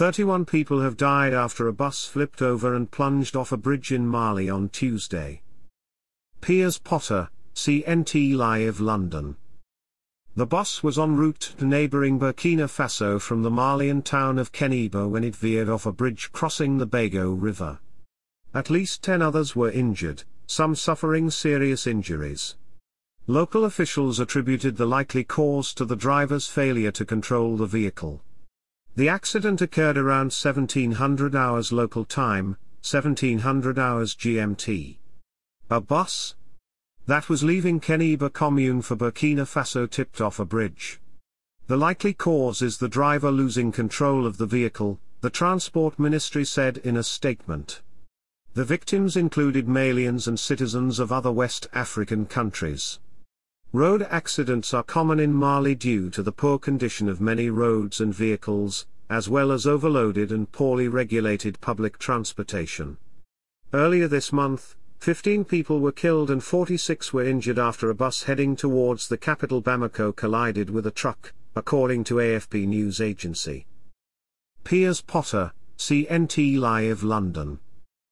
31 people have died after a bus flipped over and plunged off a bridge in Mali on Tuesday. Piers Potter, CNT Live London. The bus was en route to neighboring Burkina Faso from the Malian town of Kenieba when it veered off a bridge crossing the Bagoe River. At least 10 others were injured, some suffering serious injuries. Local officials attributed the likely cause to the driver's failure to control the vehicle. The accident occurred around 1700 hours local time, 1700 hours GMT. A bus that was leaving Kenieba commune for Burkina Faso tipped off a bridge. The likely cause is the driver losing control of the vehicle, the Transport Ministry said in a statement. The victims included Malians and citizens of other West African countries. Road accidents are common in Mali due to the poor condition of many roads and vehicles, as well as overloaded and poorly regulated public transportation. Earlier this month, 15 people were killed and 46 were injured after a bus heading towards the capital Bamako collided with a truck, according to AFP news agency. Piers Potter, CNT Live London